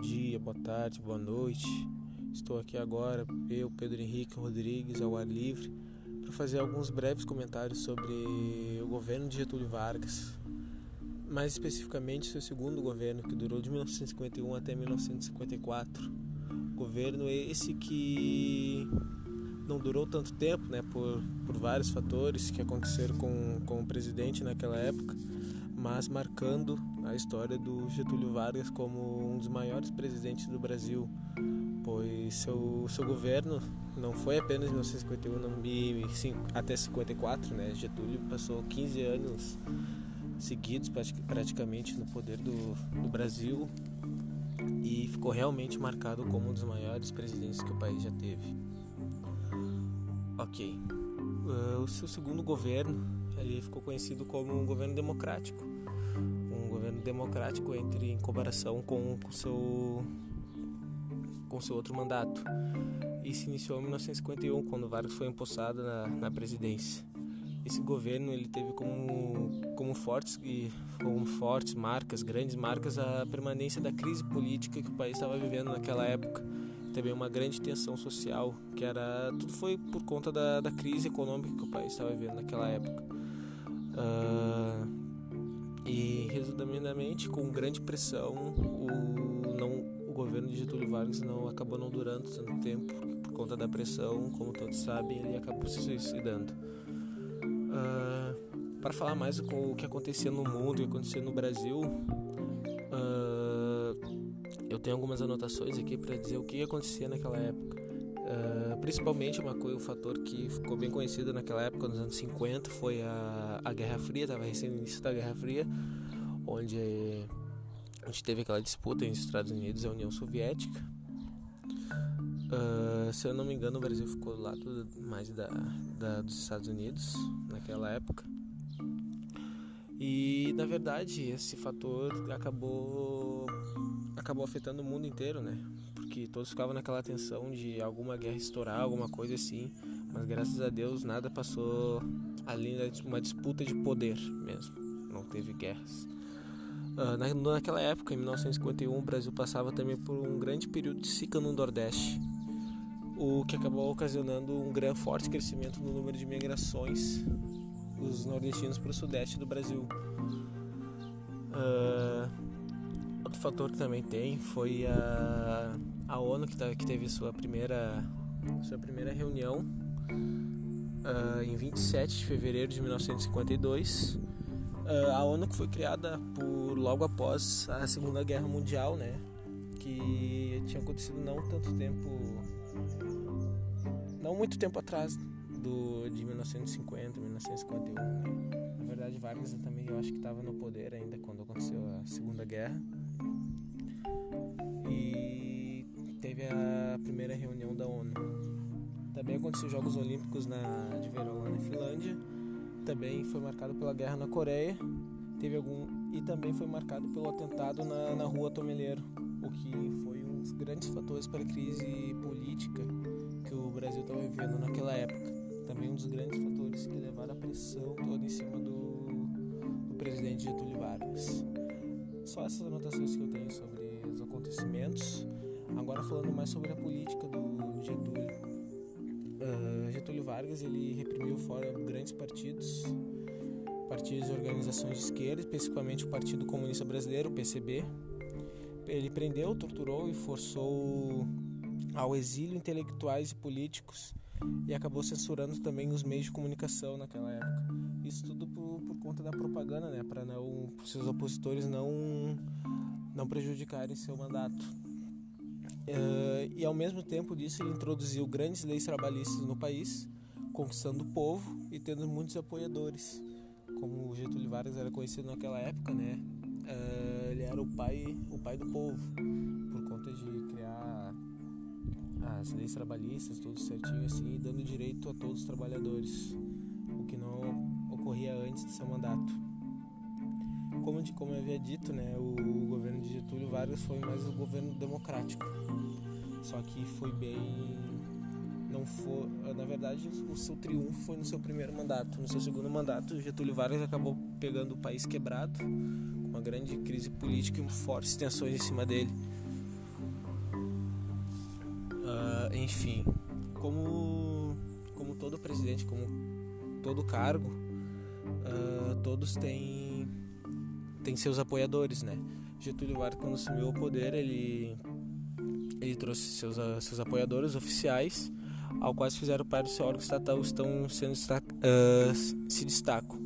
dia, boa tarde, boa noite. Estou aqui agora, eu, Pedro Henrique Rodrigues, ao ar livre, para fazer alguns breves comentários sobre o governo de Getúlio Vargas, mais especificamente seu segundo governo, que durou de 1951 até 1954. Governo esse que não durou tanto tempo, né, por, por vários fatores que aconteceram com, com o presidente naquela época, mas marcando a história do Getúlio Vargas como um dos maiores presidentes do Brasil, pois seu, seu governo não foi apenas 1951 não, e, até 54, né? Getúlio passou 15 anos seguidos praticamente no poder do, do Brasil e ficou realmente marcado como um dos maiores presidentes que o país já teve. Ok, uh, o seu segundo governo ele ficou conhecido como um governo democrático democrático entre em comparação com o seu com seu outro mandato. E se iniciou em 1951, quando Vargas foi empossado na, na presidência. Esse governo ele teve como, como fortes como fortes marcas, grandes marcas, a permanência da crise política que o país estava vivendo naquela época. Também uma grande tensão social, que era tudo foi por conta da, da crise econômica que o país estava vivendo naquela época. Uh, e, resumidamente, com grande pressão, o, não, o governo de Getúlio Vargas não acabou não durando tanto tempo por conta da pressão, como todos sabem, ele acabou se suicidando. Uh, para falar mais com o que acontecia no mundo, o que acontecia no Brasil, uh, eu tenho algumas anotações aqui para dizer o que acontecia naquela época. Uh, principalmente uma coisa, um fator que ficou bem conhecido naquela época, nos anos 50, foi a, a Guerra Fria, estava recém início da Guerra Fria, onde a gente teve aquela disputa entre os Estados Unidos e a União Soviética. Uh, se eu não me engano, o Brasil ficou do lado mais da, da, dos Estados Unidos naquela época. E na verdade esse fator acabou acabou afetando o mundo inteiro, né? Que todos ficavam naquela tensão de alguma guerra estourar, alguma coisa assim. Mas graças a Deus nada passou além de uma disputa de poder mesmo. Não teve guerras. Uh, na, naquela época, em 1951, o Brasil passava também por um grande período de seca no Nordeste, o que acabou ocasionando um grande forte crescimento no número de migrações dos nordestinos para o sudeste do Brasil. Uh, outro fator que também tem foi a a ONU que, tá, que teve sua primeira, sua primeira reunião uh, em 27 de fevereiro de 1952. Uh, ah, a ONU que foi criada por logo após a Segunda Guerra Mundial, né? Que tinha acontecido não tanto tempo, não muito tempo atrás do de 1950, 1951. Né? Na verdade, Vargas também eu acho que estava no poder ainda quando aconteceu a Segunda Guerra. Primeira reunião da ONU. Também aconteceu os Jogos Olímpicos na, de verão na Finlândia. Também foi marcado pela guerra na Coreia. Teve algum e também foi marcado pelo atentado na, na Rua Tomeleiro, o que foi um dos grandes fatores para a crise política que o Brasil estava vivendo naquela época. Também um dos grandes fatores que levaram a pressão toda em cima do, do presidente Getúlio Vargas. Só essas anotações que eu tenho sobre os acontecimentos. Agora falando mais sobre a política do Getúlio. Uh, Getúlio Vargas ele reprimiu fora grandes partidos, partidos e organizações de esquerda, principalmente o Partido Comunista Brasileiro, o PCB. Ele prendeu, torturou e forçou ao exílio intelectuais e políticos e acabou censurando também os meios de comunicação naquela época. Isso tudo por, por conta da propaganda, né, para não seus opositores não não prejudicarem seu mandato. Uh, e ao mesmo tempo disso ele introduziu grandes leis trabalhistas no país, conquistando o povo e tendo muitos apoiadores. Como Getúlio Vargas era conhecido naquela época, né? Uh, ele era o pai, o pai do povo, por conta de criar as leis trabalhistas, tudo certinho assim, dando direito a todos os trabalhadores, o que não ocorria antes de seu mandato. Como, como eu havia dito, né, o Getúlio Vargas foi mais um governo democrático. Só que foi bem. Não foi. Na verdade, o seu triunfo foi no seu primeiro mandato. No seu segundo mandato, Getúlio Vargas acabou pegando o país quebrado, com uma grande crise política e fortes tensões em cima dele. enfim, como, como todo presidente, como todo cargo, uh, todos têm, têm seus apoiadores, né? Getúlio Vargas, quando assumiu o poder, ele, ele trouxe seus, seus apoiadores oficiais, ao quais fizeram parte do seu órgão estatal, estão sendo uh, se destacam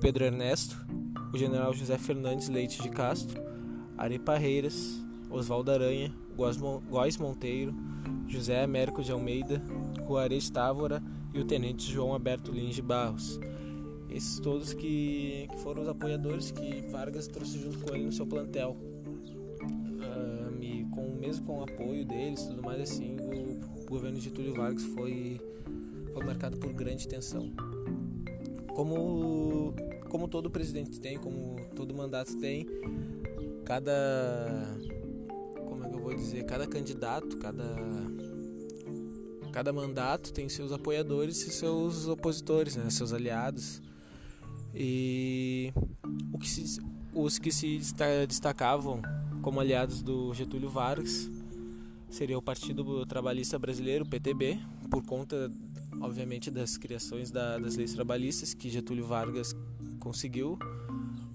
Pedro Ernesto, o general José Fernandes Leite de Castro, Ari Parreiras, Oswaldo Aranha, Góis Monteiro, José Américo de Almeida, Juarez Távora e o tenente João Alberto Lins de Barros. Esses todos que, que, foram os apoiadores que Vargas trouxe junto com ele no seu plantel. Um, e com, mesmo com o apoio deles tudo mais assim, o, o governo de Getúlio Vargas foi, foi marcado por grande tensão. Como, como todo presidente tem, como todo mandato tem, cada como é que eu vou dizer, cada candidato, cada cada mandato tem seus apoiadores e seus opositores, né, seus aliados. E que se, os que se destacavam como aliados do Getúlio Vargas seria o Partido Trabalhista Brasileiro, PTB, por conta, obviamente, das criações da, das leis trabalhistas que Getúlio Vargas conseguiu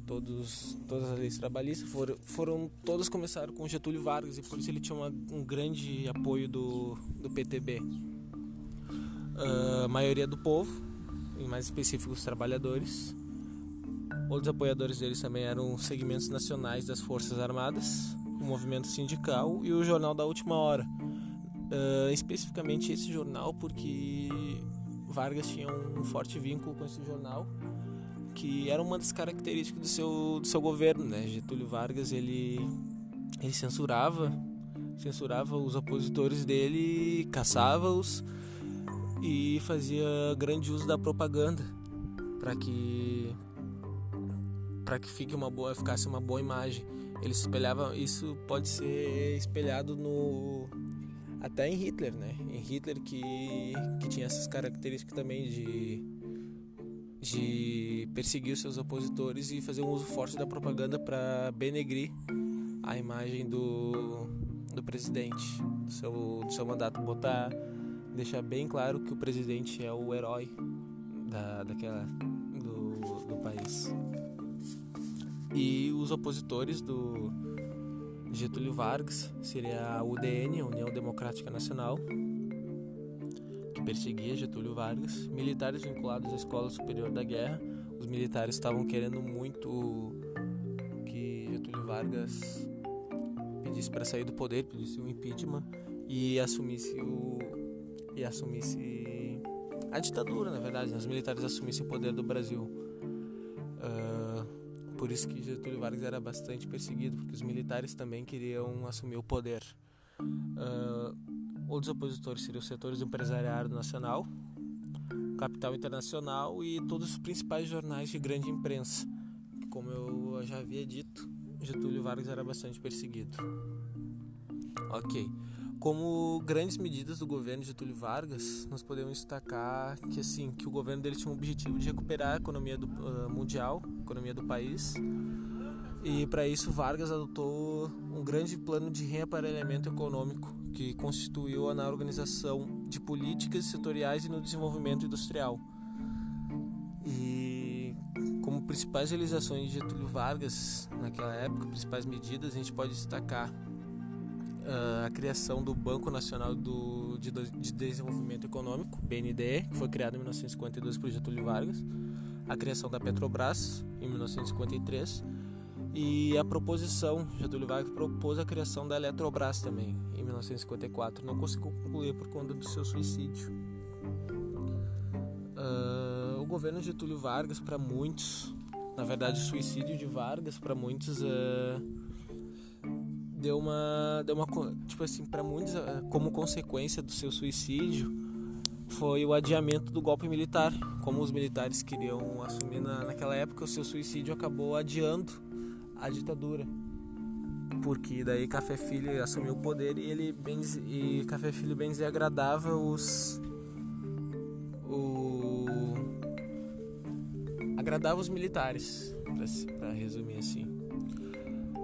todos, todas as leis trabalhistas foram, foram todas começaram com Getúlio Vargas e por isso ele tinha uma, um grande apoio do, do PTB. Uh, a maioria do povo, em mais específico os trabalhadores. Outros apoiadores deles também eram segmentos nacionais das Forças Armadas, o movimento sindical e o jornal da última hora. Uh, especificamente esse jornal porque Vargas tinha um forte vínculo com esse jornal que era uma das características do seu, do seu governo, né? Getúlio Vargas, ele, ele censurava, censurava os opositores dele, caçava-os e fazia grande uso da propaganda para que para que fique uma boa, ficasse uma boa imagem. Ele espelhava, isso pode ser espelhado no até em Hitler, né? Em Hitler que que tinha essas características também de de perseguir os seus opositores e fazer um uso forte da propaganda para benegrir a imagem do, do presidente, do seu, do seu mandato, botar, deixar bem claro que o presidente é o herói da, daquela, do, do país. E os opositores do Getúlio Vargas seria a UDN, a União Democrática Nacional, perseguia Getúlio Vargas, militares vinculados à Escola Superior da Guerra. Os militares estavam querendo muito que Getúlio Vargas pedisse para sair do poder, pedisse o impeachment e assumisse o e assumisse a ditadura, na verdade, né? os militares assumissem o poder do Brasil. Por isso que Getúlio Vargas era bastante perseguido, porque os militares também queriam assumir o poder. Uh, Outros opositores seriam os setores do empresariado nacional, capital internacional e todos os principais jornais de grande imprensa. Como eu já havia dito, Getúlio Vargas era bastante perseguido. Ok. Como grandes medidas do governo de Getúlio Vargas, nós podemos destacar que assim que o governo dele tinha o objetivo de recuperar a economia do, uh, mundial, a economia do país, e para isso Vargas adotou um grande plano de reaparelhamento econômico que constituiu na organização de políticas setoriais e no desenvolvimento industrial. E como principais realizações de Getúlio Vargas naquela época, principais medidas, a gente pode destacar a criação do Banco Nacional do, de, de Desenvolvimento Econômico, BNDE, que foi criado em 1952 por Getúlio Vargas, a criação da Petrobras em 1953 e a proposição, Getúlio Vargas propôs a criação da Eletrobras também, em 1954. Não conseguiu concluir por conta do seu suicídio. Uh, o governo Getúlio Vargas, para muitos, na verdade, o suicídio de Vargas, para muitos, uh, deu uma. Deu uma tipo assim, para muitos, uh, como consequência do seu suicídio, foi o adiamento do golpe militar. Como os militares queriam assumir na, naquela época, o seu suicídio acabou adiando a ditadura. Porque daí Café Filho assumiu o poder e ele bem e Café Filho bem desagradava os o agradava os militares, para resumir assim.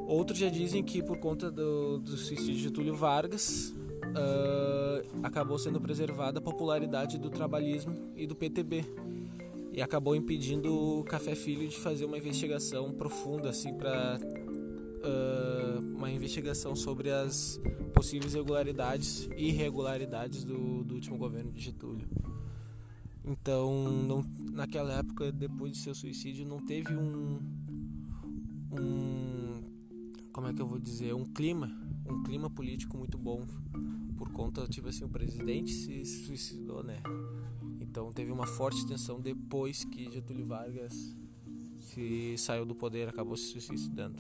Outros já dizem que por conta do, do suicídio de Getúlio Vargas, uh, acabou sendo preservada a popularidade do trabalhismo e do PTB e acabou impedindo o Café Filho de fazer uma investigação profunda assim para uh, uma investigação sobre as possíveis irregularidades e irregularidades do, do último governo de Getúlio. Então, não, naquela época, depois de seu suicídio, não teve um, um como é que eu vou dizer, um clima, um clima político muito bom por conta, tipo assim, o presidente se suicidou, né? Então teve uma forte tensão depois que Getúlio Vargas se saiu do poder, acabou se suicidando.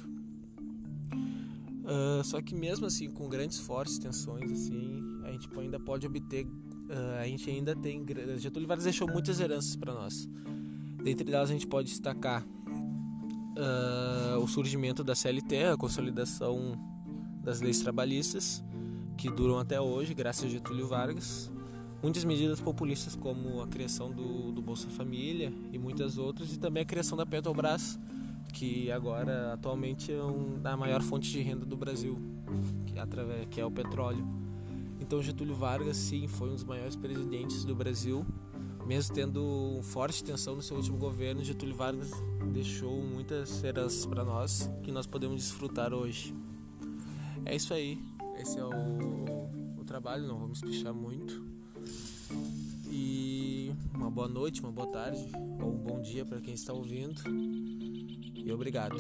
Uh, só que mesmo assim, com grandes fortes tensões, assim, a gente ainda pode obter, uh, a gente ainda tem Getúlio Vargas deixou muitas heranças para nós. Dentre elas a gente pode destacar uh, o surgimento da CLT, a consolidação das leis trabalhistas, que duram até hoje, graças a Getúlio Vargas. Muitas medidas populistas, como a criação do, do Bolsa Família e muitas outras, e também a criação da Petrobras, que agora atualmente é um, a maior fonte de renda do Brasil, que, através, que é o petróleo. Então Getúlio Vargas, sim, foi um dos maiores presidentes do Brasil mesmo tendo forte tensão no seu último governo, Getúlio Vargas deixou muitas heranças para nós que nós podemos desfrutar hoje. É isso aí. Esse é o, o trabalho, não vamos pichar muito. E uma boa noite, uma boa tarde ou um bom dia para quem está ouvindo. E obrigado.